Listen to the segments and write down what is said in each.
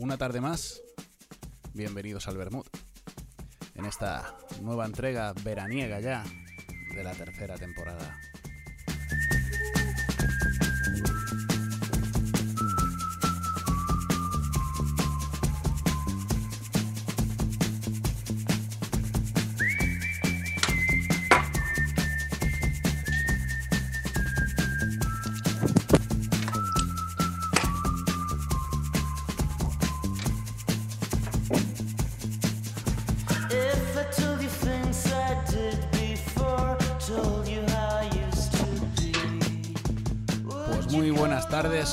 una tarde más, bienvenidos al Bermud. En esta nueva entrega veraniega ya de la tercera temporada.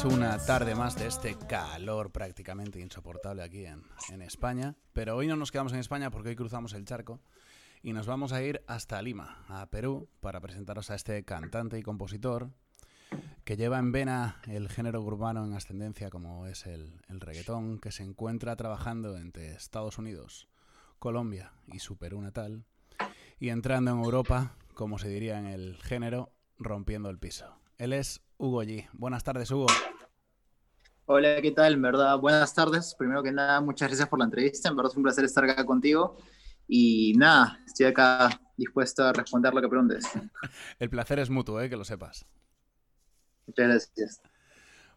Una tarde más de este calor prácticamente insoportable aquí en, España. Pero hoy no nos quedamos en España porque hoy cruzamos el charco y nos vamos a ir hasta Lima, a Perú, para presentaros a este cantante y compositor que lleva en vena el género urbano en ascendencia como es el, el reggaetón, que se encuentra trabajando entre Estados Unidos, Colombia y su Perú natal, y entrando en Europa, como se diría en el género, rompiendo el piso. Él es Hugo G. Buenas tardes, Hugo. Hola, ¿qué tal? En verdad, buenas tardes. Primero que nada, muchas gracias por la entrevista. En verdad es un placer estar acá contigo. Y nada, estoy acá dispuesto a responder lo que preguntes. El placer es mutuo, ¿eh? que lo sepas. Muchas gracias.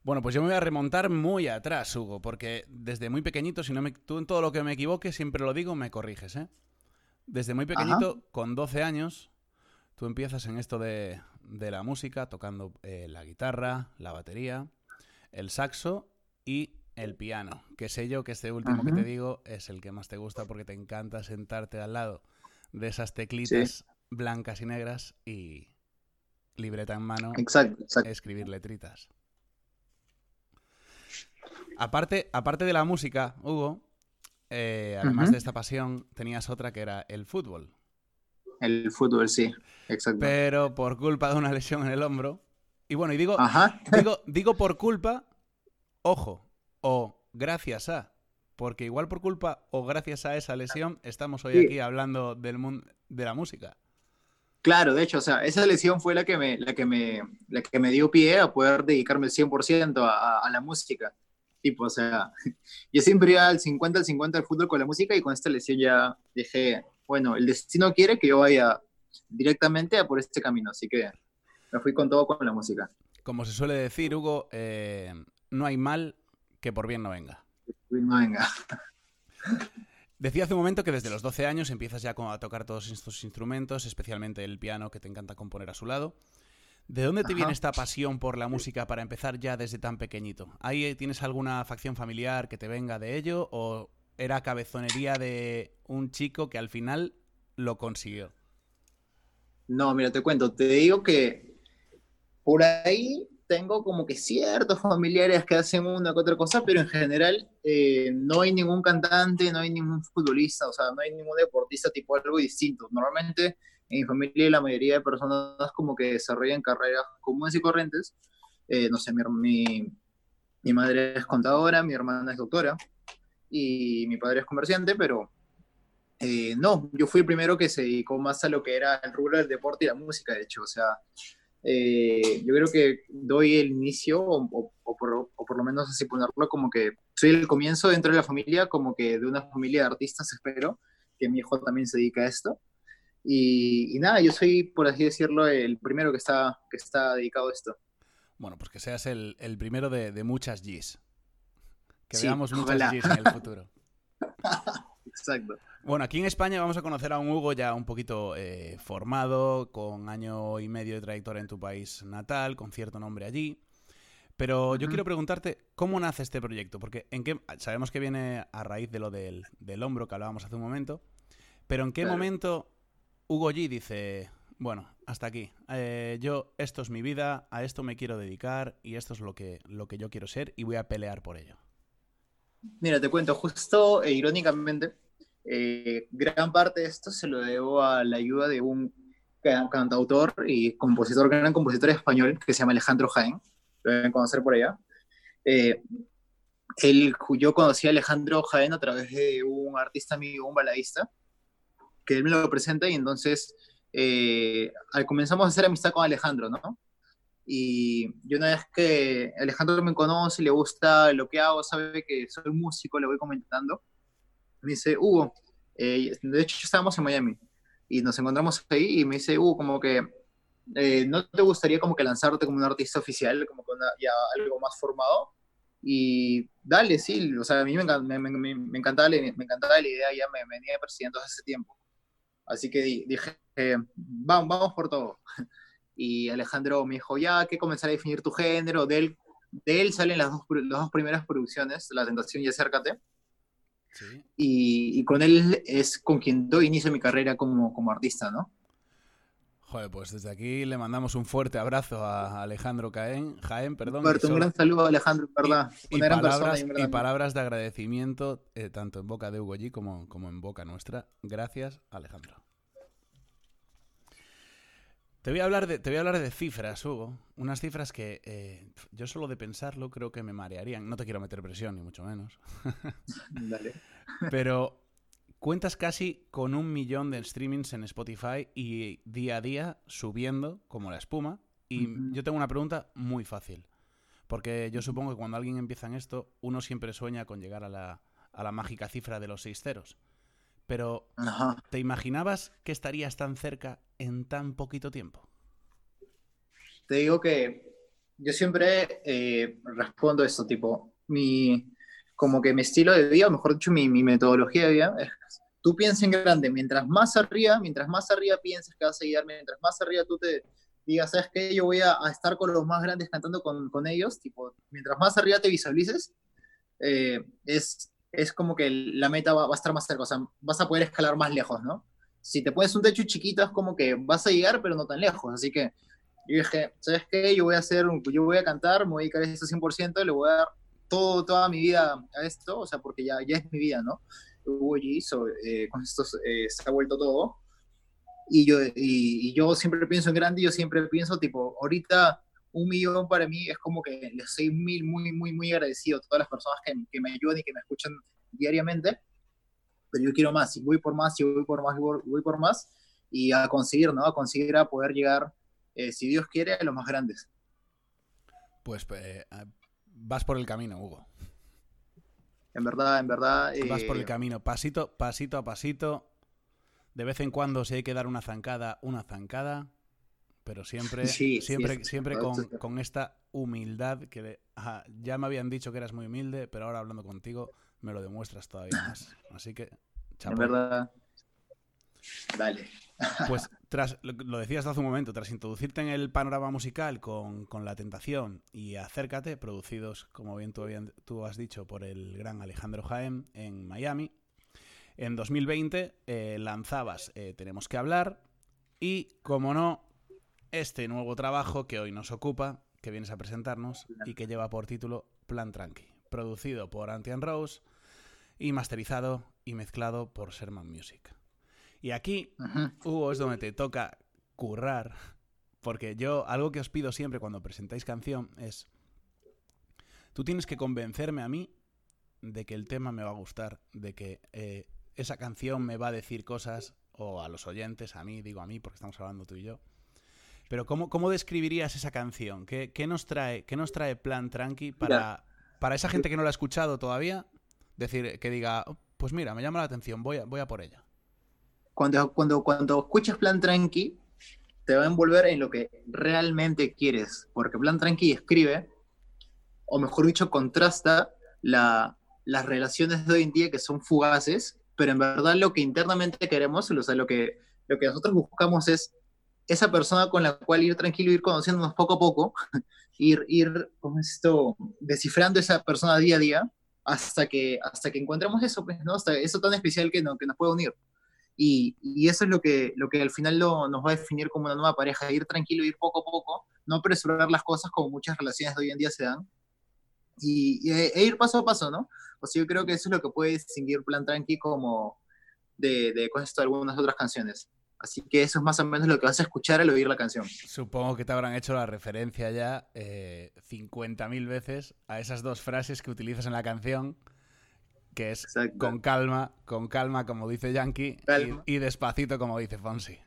Bueno, pues yo me voy a remontar muy atrás, Hugo, porque desde muy pequeñito, si no me, tú en todo lo que me equivoque, siempre lo digo, me corriges, ¿eh? Desde muy pequeñito, con 12 años, tú empiezas en esto de, de la música, tocando eh, la guitarra, la batería, el saxo y el piano. Que sé yo que este último que te digo es el que más te gusta porque te encanta sentarte al lado de esas teclitas blancas y negras y libreta en mano Exacto, exacto. escribir letritas. Aparte, aparte de la música, Hugo, eh, además de esta pasión, tenías otra que era el fútbol. El fútbol, sí, exacto. Pero por culpa de una lesión en el hombro. Y bueno, y digo, Ajá. digo, digo por culpa, ojo, o gracias a. Porque igual por culpa o gracias a esa lesión estamos hoy Sí. aquí hablando del mundo de la música. Claro, de hecho, o sea, esa lesión fue la que me, la que me, la que me dio pie a poder dedicarme el 100% a, a, a la música. Tipo, o sea, yo siempre iba al 50 al 50 al fútbol con la música y con esta lesión ya dije, bueno, el destino quiere que yo vaya directamente a por este camino, así que me fui con todo con la música. Como se suele decir, Hugo, eh, no hay mal que por bien no venga. No venga. Decía hace un momento que desde los 12 años empiezas ya a tocar todos estos instrumentos, especialmente el piano que te encanta componer a su lado. ¿De dónde te Ajá. viene esta pasión por la música para empezar ya desde tan pequeñito? ¿Ahí eh, tienes alguna facción familiar que te venga de ello o era cabezonería de un chico que al final lo consiguió? No, mira, te cuento, te digo que por ahí tengo como que ciertos familiares que hacen una que otra cosa, pero en general eh, no hay ningún cantante, no hay ningún futbolista, o sea, no hay ningún deportista tipo algo distinto. Normalmente en mi familia la mayoría de personas como que desarrollan carreras comunes y corrientes. Eh, no sé, mi, mi, mi madre es contadora, mi hermana es doctora y mi padre es comerciante, pero eh, no, yo fui el primero que se dedicó más a lo que era el rubro del deporte y la música, de hecho. O sea, eh, yo creo que doy el inicio, o, o- o por, o por lo menos así ponerlo, como que soy el comienzo dentro de la familia, como que de una familia de artistas, espero, que mi hijo también se dedica a esto. Y, y nada, yo soy, por así decirlo, el primero que está, que está dedicado a esto. Bueno, pues que seas el, el primero de, de muchas Gs. Que Sí, veamos muchas ojalá. Gs en el futuro. Exacto. Bueno, aquí en España vamos a conocer a un Hugo ya un poquito eh, formado, con año y medio de trayectoria en tu país natal, con cierto nombre allí. Pero yo quiero preguntarte, ¿cómo nace este proyecto? Porque en qué, sabemos que viene a raíz de lo del, del hombro que hablábamos hace un momento, pero ¿en qué Claro. momento Hugo G dice, bueno, hasta aquí, eh, yo, esto es mi vida, a esto me quiero dedicar y esto es lo que, lo que yo quiero ser y voy a pelear por ello? Mira, te cuento, justo e irónicamente, eh, gran parte de esto se lo debo a la ayuda de un ca- cantautor y compositor, gran compositor español que se llama Alejandro Jaén, lo deben conocer por allá. Eh, él, yo conocí a Alejandro Jaén a través de un artista amigo, un baladista, que él me lo presenta y entonces eh, comenzamos a hacer amistad con Alejandro, ¿no? Y, y una vez que Alejandro me conoce, le gusta lo que hago, sabe que soy músico, le voy comentando, me dice, Hugo, eh, de hecho estábamos en Miami y nos encontramos ahí y me dice, Hugo, como que eh, ¿no te gustaría como que lanzarte como un artista oficial, como con ya algo más formado? Y dale, sí, o sea, a mí me, encan- me, me- me- encantaba, me encantaba la idea, ya me venía persiguiendo hace tiempo. Así que di- dije, eh, vamos, vamos por todo. Y Alejandro me dijo, ya que comenzar a definir tu género. De él, de él salen las dos, las dos primeras producciones, La Tentación y Acércate. Sí. Y, y con él es con quien doy inicio a mi carrera como, como artista, ¿no? Joder, pues desde aquí le mandamos un fuerte abrazo a Alejandro Caen, Jaén, perdón. un gran saludo a Alejandro, verdad. y Una gran persona palabras, y palabras de agradecimiento eh, tanto en boca de Hugo G como, como en boca nuestra. Gracias, Alejandro. Te voy a hablar de, te voy a hablar de cifras, Hugo. Unas cifras que eh, yo solo de pensarlo creo que me marearían. No te quiero meter presión, ni mucho menos. Dale. Pero cuentas casi con un millón de streamings en Spotify y día a día subiendo como la espuma. Y yo tengo una pregunta muy fácil. Porque yo supongo que cuando alguien empieza en esto, uno siempre sueña con llegar a la, a la mágica cifra de los seis ceros. Pero, Ajá. ¿te imaginabas que estarías tan cerca en tan poquito tiempo? Te digo que yo siempre eh, respondo esto, tipo, mi, como que mi estilo de vida, o mejor dicho, mi, mi metodología de vida, es, tú piensas en grande, mientras más arriba, mientras más arriba pienses que vas a llegar, mientras más arriba tú te digas, ¿sabes qué? Yo voy a, a estar con los más grandes cantando con, con ellos, tipo, mientras más arriba te visualices, eh, es, es como que la meta va, va a estar más cerca, o sea, vas a poder escalar más lejos, ¿no? Si te pones un techo chiquito es como que vas a llegar, pero no tan lejos, así que yo dije, ¿sabes qué? Yo voy a hacer, yo voy a cantar, me voy a dedicar a esto 100%, le voy a dar todo, toda mi vida a esto, o sea, porque ya, ya es mi vida, ¿no? Hugo hizo, eh, con esto eh, se ha vuelto todo. Y yo, y, y yo siempre pienso en grande, yo siempre pienso, tipo, ahorita un millón para mí es como que les soy mil, muy, muy, muy agradecido a todas las personas que, que me ayudan y que me escuchan diariamente. Pero yo quiero más, y voy por más, y voy por más, y voy, voy por más, y a conseguir, ¿no? A conseguir a poder llegar eh, si Dios quiere, a los más grandes. Pues eh, vas por el camino, Hugo. En verdad, en verdad. Vas por eh, el camino, pasito, pasito a pasito. De vez en cuando, si hay que dar una zancada, una zancada. Pero siempre, Sí, siempre, es siempre con, es con esta humildad que ajá, ya me habían dicho que eras muy humilde, pero ahora hablando contigo me lo demuestras todavía más. Así que, chapo. verdad. Dale. Pues tras, lo, lo decías hace un momento, tras introducirte en el panorama musical con, con La Tentación y Acércate, producidos, como bien tú, habían- tú has dicho, por el gran Alejandro Jaén en Miami, en 2020 eh, lanzabas eh, Tenemos que hablar y, como no, este nuevo trabajo que hoy nos ocupa, que vienes a presentarnos y que lleva por título Plan Tranqui, producido por Antian Rose y masterizado y mezclado por Sherman Music. Y aquí. Hugo, es donde te toca currar. Porque yo, algo que os pido siempre cuando presentáis canción es. Tú tienes que convencerme a mí de que el tema me va a gustar, de que eh, esa canción me va a decir cosas, o a los oyentes, a mí, digo a mí, porque estamos hablando tú y yo. Pero ¿cómo, cómo describirías esa canción? ¿Qué, qué nos, trae, qué nos trae Plan Tranqui para, para esa gente que no la ha escuchado todavía? Decir, que diga, "Oh, pues mira, me llama la atención, voy a, voy a por ella. Cuando, cuando, cuando escuchas Plan Tranqui, te va a envolver en lo que realmente quieres. Porque Plan Tranqui escribe, o mejor dicho, contrasta la, las relaciones de hoy en día que son fugaces, pero en verdad lo que internamente queremos, o sea, lo que, lo que nosotros buscamos es esa persona con la cual ir tranquilo, ir conociéndonos poco a poco, ir, ir ¿cómo es esto? descifrando esa persona día a día hasta que, hasta que encontremos eso, pues, ¿no? Hasta eso tan especial que, no, que nos puede unir. Y, y eso es lo que, lo que al final lo- nos va a definir como una nueva pareja, ir tranquilo, ir poco a poco, no apresurar las cosas como muchas relaciones de hoy en día se dan, y, y- e ir paso a paso, ¿no? O sea, yo creo que eso es lo que puede distinguir Plan Tranqui como de, de, con esto, algunas otras canciones. Así que eso es más o menos lo que vas a escuchar al oír la canción. Supongo que te habrán hecho la referencia ya eh, 50.000 veces a esas dos frases que utilizas en la canción, que es Exacto. con calma, con calma como dice Yankee y, y despacito como dice Fonsi.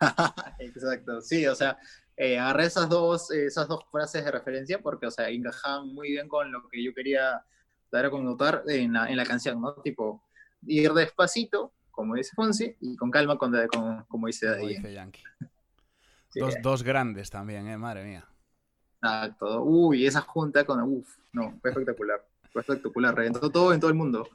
Exacto, sí, o sea, eh, agarré esas dos, esas dos frases de referencia porque, o sea, encajaban muy bien con lo que yo quería dar a connotar en la, en la canción, ¿no? Tipo, ir despacito, como dice Fonsi, y con calma, con, con- como dice Como Daddy. dice Yankee. Sí, Dos, dos grandes también, ¿eh? Madre mía. Exacto. Uy, esa junta con, uf, no, fue espectacular. Fue espectacular, reventó todo en todo el mundo.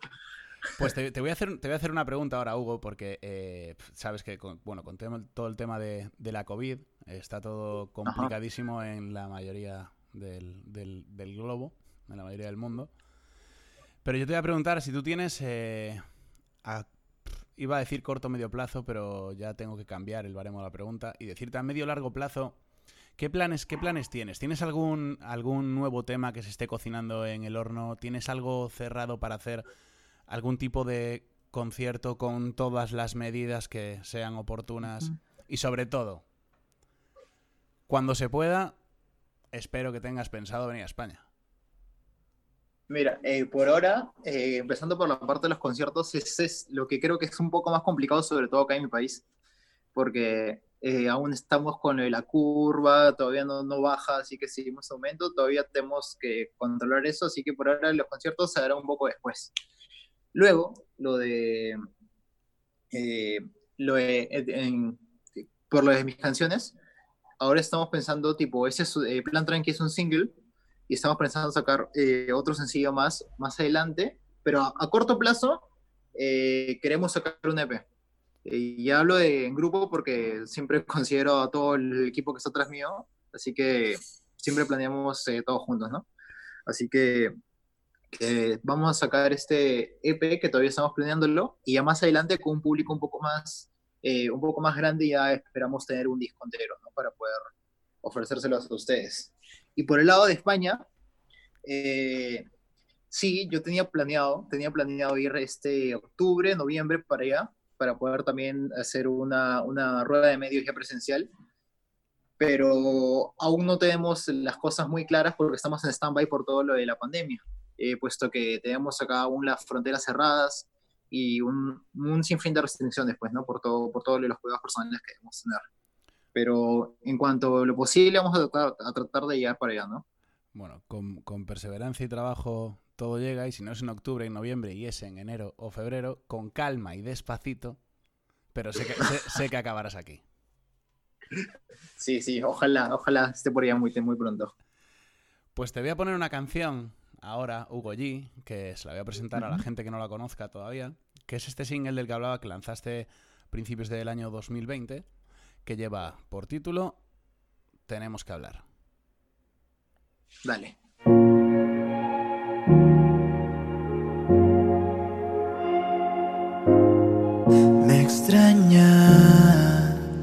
Pues te, te voy a hacer, te voy a hacer una pregunta ahora, Hugo, porque eh, sabes que con, bueno, con todo el tema de, de la COVID está todo complicadísimo en la mayoría del, del- del globo, en la mayoría del mundo. Pero yo te voy a preguntar si tú tienes, eh, a- iba a decir corto o medio plazo, pero ya tengo que cambiar el baremo de la pregunta y decirte a medio largo plazo, ¿qué planes, qué planes tienes? ¿Tienes algún, algún nuevo tema que se esté cocinando en el horno? ¿Tienes algo cerrado para hacer? algún tipo de concierto con todas las medidas que sean oportunas y sobre todo, cuando se pueda, espero que tengas pensado venir a España. Mira, eh, por ahora, eh, empezando por la parte de los conciertos, ese es lo que creo que es un poco más complicado, sobre todo acá en mi país, porque eh, aún estamos con la curva, todavía no, no baja, así que seguimos aumento, todavía tenemos que controlar eso, así que por ahora los conciertos se harán un poco después. Luego, lo de, eh, lo de- en- por lo de mis canciones, ahora estamos pensando, tipo, ese es, eh, Plan Tranqui es un single, y estamos pensando sacar eh, otro sencillo más, más adelante, pero a, a corto plazo eh, queremos sacar un EP. Y hablo de, en grupo porque siempre considero a todo el equipo que está atrás mío, así que siempre planeamos eh, todos juntos, ¿no? Así que eh, vamos a sacar este EP que todavía estamos planeándolo y ya más adelante con un público un poco más, eh, un poco más grande ya esperamos tener un disco entero, ¿no? Para poder ofrecérselos a ustedes. Y por el lado de España, eh, sí, yo tenía planeado, tenía planeado ir este octubre, noviembre para allá, para poder también hacer una, una rueda de medios ya presencial, pero aún no tenemos las cosas muy claras porque estamos en stand-by por todo lo de la pandemia, eh, puesto que tenemos acá aún las fronteras cerradas y un, un sinfín de restricciones, pues, ¿no? Por todo, por todo lo de los cuidados personales que debemos tener. Pero en cuanto a lo posible, vamos a tratar, a tratar de llegar para allá, ¿no? Bueno, con, con perseverancia y trabajo todo llega y si no es en octubre, en noviembre y es en enero o febrero, con calma y despacito, pero sé que, sé, sé que acabarás aquí. Sí, sí, ojalá, ojalá esté por allá muy, muy pronto. Pues te voy a poner una canción ahora, Hugo G, que se la voy a presentar a la gente que no la conozca todavía, que es este single del que hablaba que lanzaste a principios del año 2020, que lleva por título Tenemos que hablar. Dale. Me extraña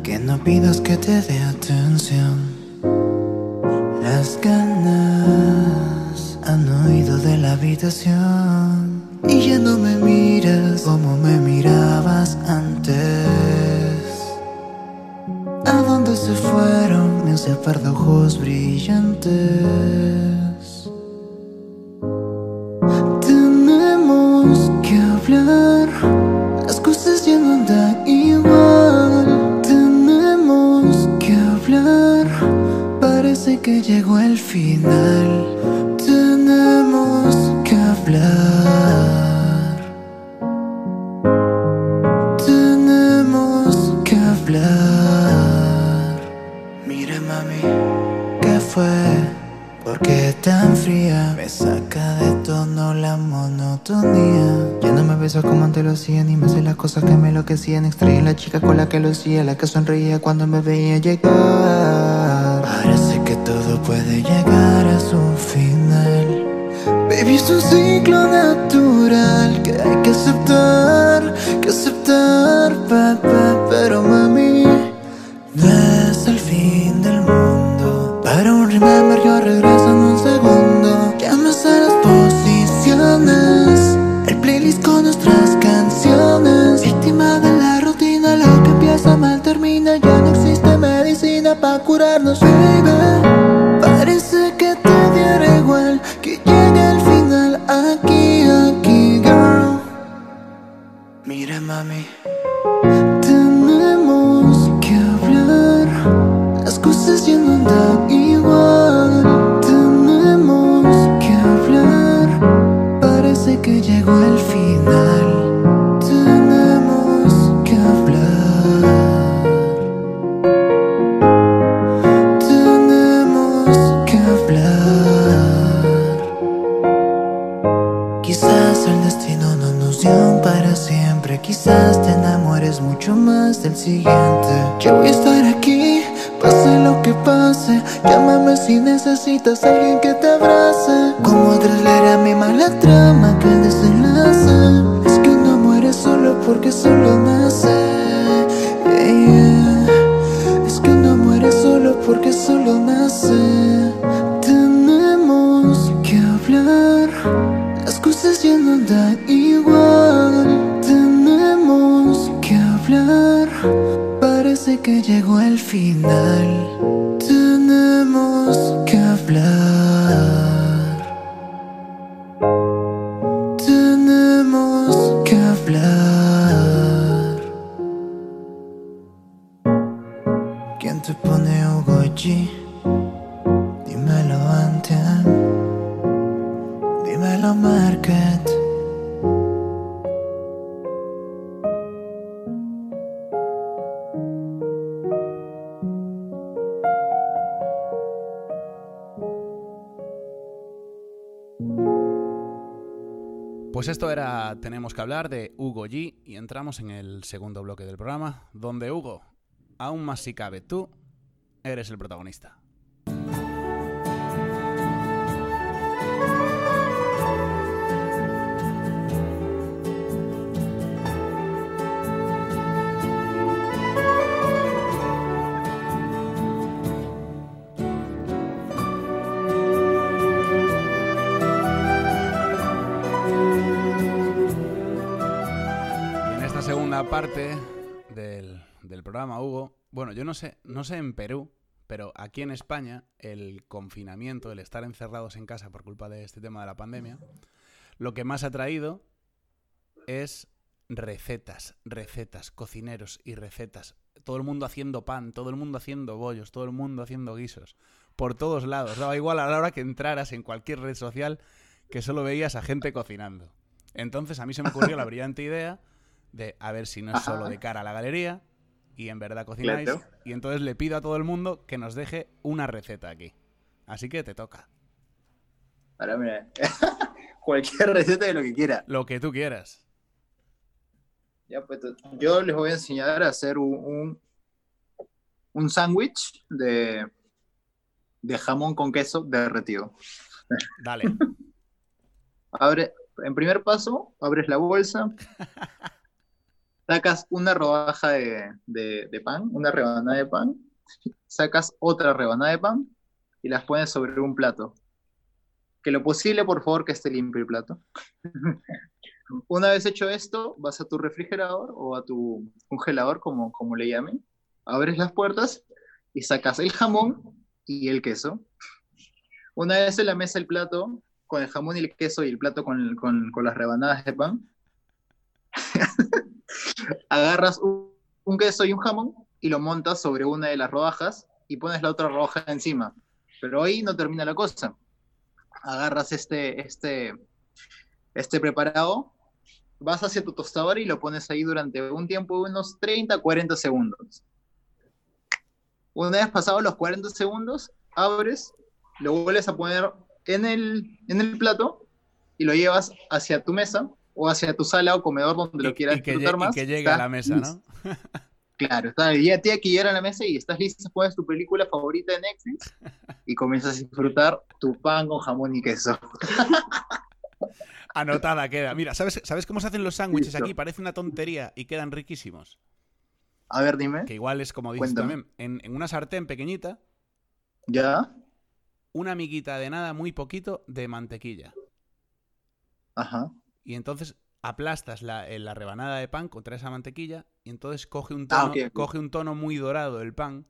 que no pidas que te dé atención. Las ganas han huido de la habitación y ya no me miras como me mirabas antes. ¿A dónde se fueron ese par de ojos brillantes? Tenemos que hablar. Las cosas ya no andan igual. Tenemos que hablar. Parece que llegó el final. Tenemos que hablar. Fue? ¿Por qué tan fría? Me saca de tono la monotonía. Ya no me besas como antes lo hacía, ni me hace las cosas que me enloquecían. Extraño la chica con la que lo hacía, la que sonreía cuando me veía llegar. Parece que todo puede llegar a su final. Baby, es un ciclo natural que hay que aceptar, que aceptar, pa, pero mami, no remember yo regreso en un segundo. Ya me sé las posiciones, el playlist con nuestras canciones. Víctima de la rutina, lo que empieza mal termina. Ya no existe medicina para curarnos, baby. Parece que te diera igual que llegue el final aquí, aquí, girl. Mira, mami, tenemos que hablar. mucho más del siguiente. Yo Llegó el final. Tenemos que hablar. Tenemos que hablar. Quizás el destino no nos dio para siempre. Quizás te enamores mucho más del siguiente. Yo voy a estar aquí, pase lo que pase. Llámame si necesitas. Esto era Tenemos que hablar de Hugo G y entramos en el segundo bloque del programa, donde Hugo, aún más si cabe tú, eres el protagonista. Parte del, del programa, Hugo, bueno, yo no sé, no sé en Perú, pero aquí en España el confinamiento, el estar encerrados en casa por culpa de este tema de la pandemia, lo que más ha traído es recetas, recetas, cocineros y recetas. Todo el mundo haciendo pan, todo el mundo haciendo bollos, todo el mundo haciendo guisos. Por todos lados. Daba igual a la hora que entraras en cualquier red social que solo veías a gente cocinando. Entonces a mí se me ocurrió la brillante idea de a ver si no es solo de cara a la galería y en verdad cocináis. Claro. Y entonces le pido a todo el mundo que nos deje una receta aquí. Así que te toca. Ahora mira, cualquier receta de lo que quiera. Lo que tú quieras. Ya, pues, yo les voy a enseñar a hacer un, un, un sándwich de, de jamón con queso derretido. Dale. Abre, en primer paso, abres la bolsa, sacas una rodaja de, de- de pan, una rebanada de pan, sacas otra rebanada de pan y las pones sobre un plato. Que lo posible, por favor, que esté limpio el plato. Una vez hecho esto, vas a tu refrigerador o a tu congelador, como, como le llamen, abres las puertas y sacas el jamón y el queso. Una vez en la mesa el plato, con el jamón y el queso y el plato con, con- con las rebanadas de pan, agarras un, queso y un jamón y lo montas sobre una de las rodajas y pones la otra rodaja encima. Pero ahí no termina la cosa. Agarras este, este, este preparado, vas hacia tu tostadora y lo pones ahí durante un tiempo de unos 30, 40 segundos. Una vez pasados los 40 segundos, abres, lo vuelves a poner en el, en el plato y lo llevas hacia tu mesa o hacia tu sala o comedor donde lo quieras y que, disfrutar lle- y más. que llegue a la mesa, listo. ¿no? Claro, está, ya tiene que llegar a la mesa y estás listo, pones tu película favorita de Netflix y comienzas a disfrutar tu pan con jamón y queso. Anotada queda. Mira, ¿sabes, ¿sabes cómo se hacen los sándwiches aquí? Parece una tontería y quedan riquísimos. A ver, dime, Que igual es como dices Cuéntame. también. En, en una sartén pequeñita, ¿ya? una miguita de nada, muy poquito, de mantequilla. Ajá. Y entonces aplastas la, eh, la rebanada de pan contra esa mantequilla y entonces coge un Ah, tono, coge un tono muy dorado el pan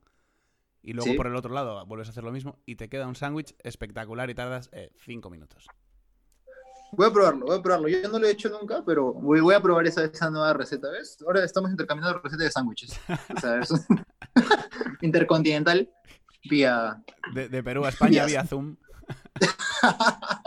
y luego Sí. por el otro lado vuelves a hacer lo mismo y te queda un sándwich espectacular y tardas eh, cinco minutos. Voy a probarlo, voy a probarlo. Yo no lo he hecho nunca, pero voy, voy a probar esa, esa nueva receta, ¿ves? Ahora estamos intercambiando recetas de sándwiches. Intercontinental vía... De, de Perú a España vía Zoom.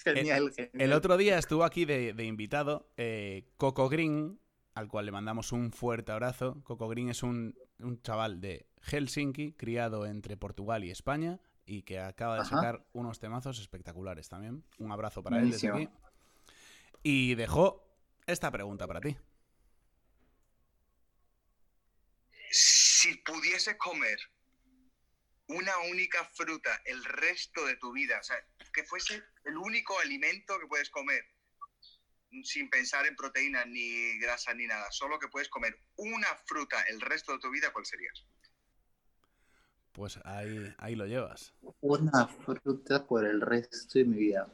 Eh, el otro día estuvo aquí de, invitado eh, Coco Green, al cual le mandamos un fuerte abrazo. Coco Green es un, un chaval de Helsinki, criado entre Portugal y España, y que acaba de sacar unos temazos espectaculares también. Un abrazo para él desde aquí. Y dejó esta pregunta para ti. Si pudiese comer una única fruta el resto de tu vida, o sea, que fuese el único alimento que puedes comer, sin pensar en proteínas ni grasa ni nada, solo que puedes comer una fruta el resto de tu vida, ¿cuál sería? Pues ahí, ahí lo llevas. Una fruta por el resto de mi vida.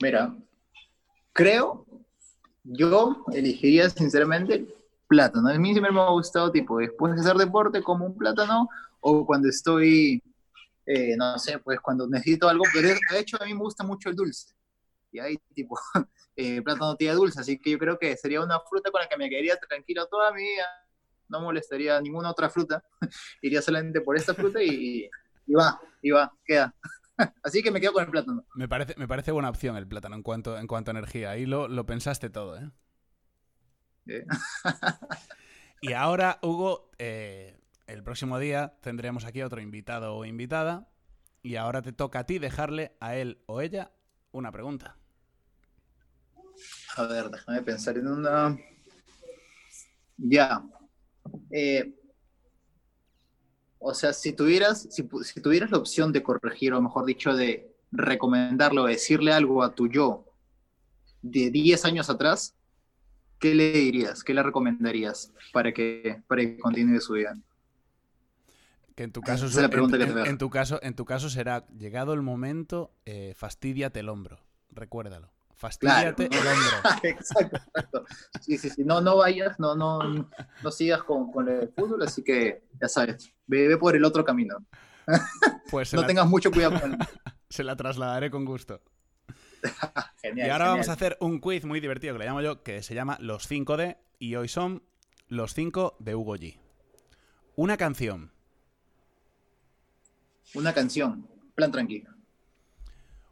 Mira, creo, yo elegiría sinceramente plátano. A mí siempre me ha gustado, tipo, después de hacer deporte, como un plátano, o cuando estoy, eh, no sé, pues cuando necesito algo, pero de hecho a mí me gusta mucho el dulce. Y ahí, tipo, eh, plátano tiene dulce, así que yo creo que sería una fruta con la que me quedaría tranquilo toda mi vida no molestaría ninguna otra fruta, iría solamente por esta fruta y, va, y va, queda. Así que me quedo con el plátano. Me parece, me parece buena opción el plátano en cuanto, en cuanto a energía. Ahí lo, lo pensaste todo, ¿eh? y ahora, Hugo, eh, el próximo día tendremos aquí otro invitado o invitada. Y ahora te toca a ti dejarle a él o ella una pregunta. A ver, déjame pensar en una. Ya. Eh, o sea, si tuvieras, si, tuvieras la opción de corregir, o mejor dicho, de recomendarlo, decirle algo a tu yo de 10 años atrás, ¿qué le dirías? ¿Qué le recomendarías para que, para que continúe su vida? Que en tu caso, en, tu caso, en tu caso será llegado el momento, eh, fastidiate el hombro. Recuérdalo. Fastídiate el hombro. exacto, exacto. Sí, sí, sí. No, no vayas, no, no, no sigas con, con el fútbol, así que ya sabes, ve, por el otro camino. Pues no tengas mucho cuidado con Se la trasladaré con gusto. genial, y ahora vamos a hacer un quiz muy divertido que le llamo yo, que se llama Los 5D, y hoy son los 5 de Hugo G. Una canción. Una canción. Plan tranquilo.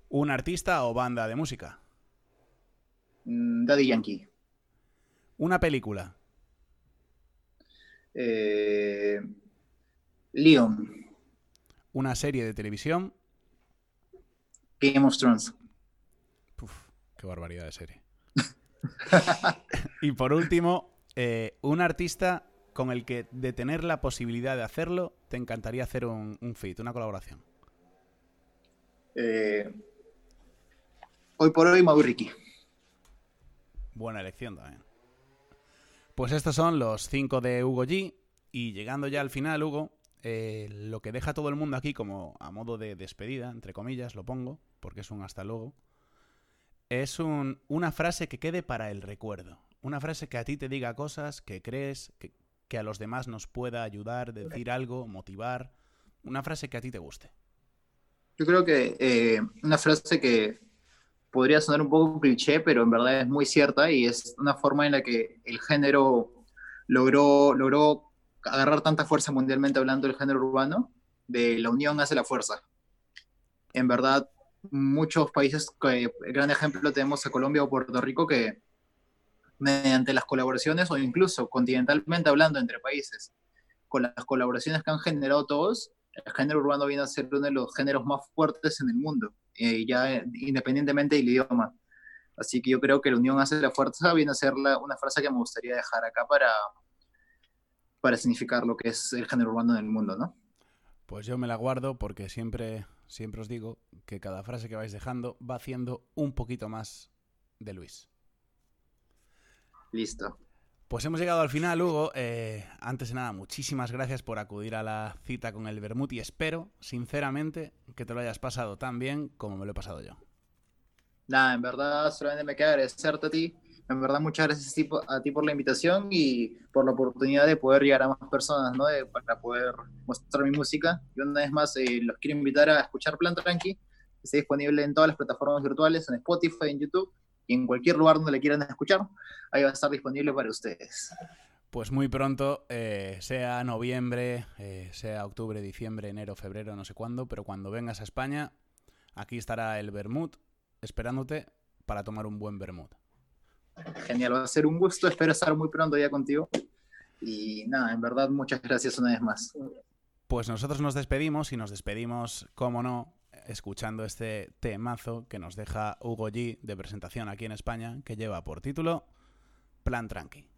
Un artista o banda de música. Mm, Daddy Yankee. Una película. Eh, Leon. Una serie de televisión. Game of Thrones. qué barbaridad de serie. y por último, eh, un artista con el que de tener la posibilidad de hacerlo, te encantaría hacer un, un feat, una colaboración. Eh, hoy por hoy, Mauricio. Buena elección también. Pues estos son los 5 de Hugo G. Y llegando ya al final, Hugo, eh, lo que deja todo el mundo aquí como a modo de despedida, entre comillas, lo pongo, porque es un hasta luego, es una frase que quede para el recuerdo. Una frase que a ti te diga cosas, que crees, que, a los demás nos pueda ayudar, decir algo, motivar. Una frase que a ti te guste. Yo creo que eh, una frase que podría sonar un poco cliché, pero en verdad es muy cierta y es una forma en la que el género logró, logró agarrar tanta fuerza mundialmente hablando del género urbano, de la unión hace la fuerza. En verdad, muchos países, el gran ejemplo tenemos a Colombia o Puerto Rico, que mediante las colaboraciones o incluso continentalmente hablando entre países, con las colaboraciones que han generado todos, el género urbano viene a ser uno de los géneros más fuertes en el mundo. Eh, ya independientemente del idioma. Así que yo creo que la unión hace la fuerza, viene a ser una frase que me gustaría dejar acá para, para significar lo que es el género urbano en el mundo, ¿no? Pues yo me la guardo porque siempre, siempre os digo que cada frase que vais dejando va haciendo un poquito más de Luis. Listo. Pues hemos llegado al final, Hugo. Eh, antes de nada, muchísimas gracias por acudir a la cita con el Bermud y espero, sinceramente, que te lo hayas pasado tan bien como me lo he pasado yo. Nada, en verdad, solamente me queda agradecerte a ti. En verdad, muchas gracias a ti por la invitación y por la oportunidad de poder llegar a más personas, ¿no? para poder mostrar mi música. Y una vez más, eh, los quiero invitar a escuchar Plan Tranqui. Está disponible en todas las plataformas virtuales, en Spotify, en YouTube y en cualquier lugar donde le quieran escuchar, ahí va a estar disponible para ustedes. Pues muy pronto, eh, sea noviembre, eh, sea octubre, diciembre, enero, febrero, no sé cuándo, pero cuando vengas a España, aquí estará el Bermud esperándote para tomar un buen Bermud. Genial, va a ser un gusto, espero estar muy pronto ya contigo. Y nada, en verdad, muchas gracias una vez más. Pues nosotros nos despedimos y nos despedimos, como no, escuchando este temazo que nos deja Hugo G de presentación aquí en España, que lleva por título Plan Tranqui.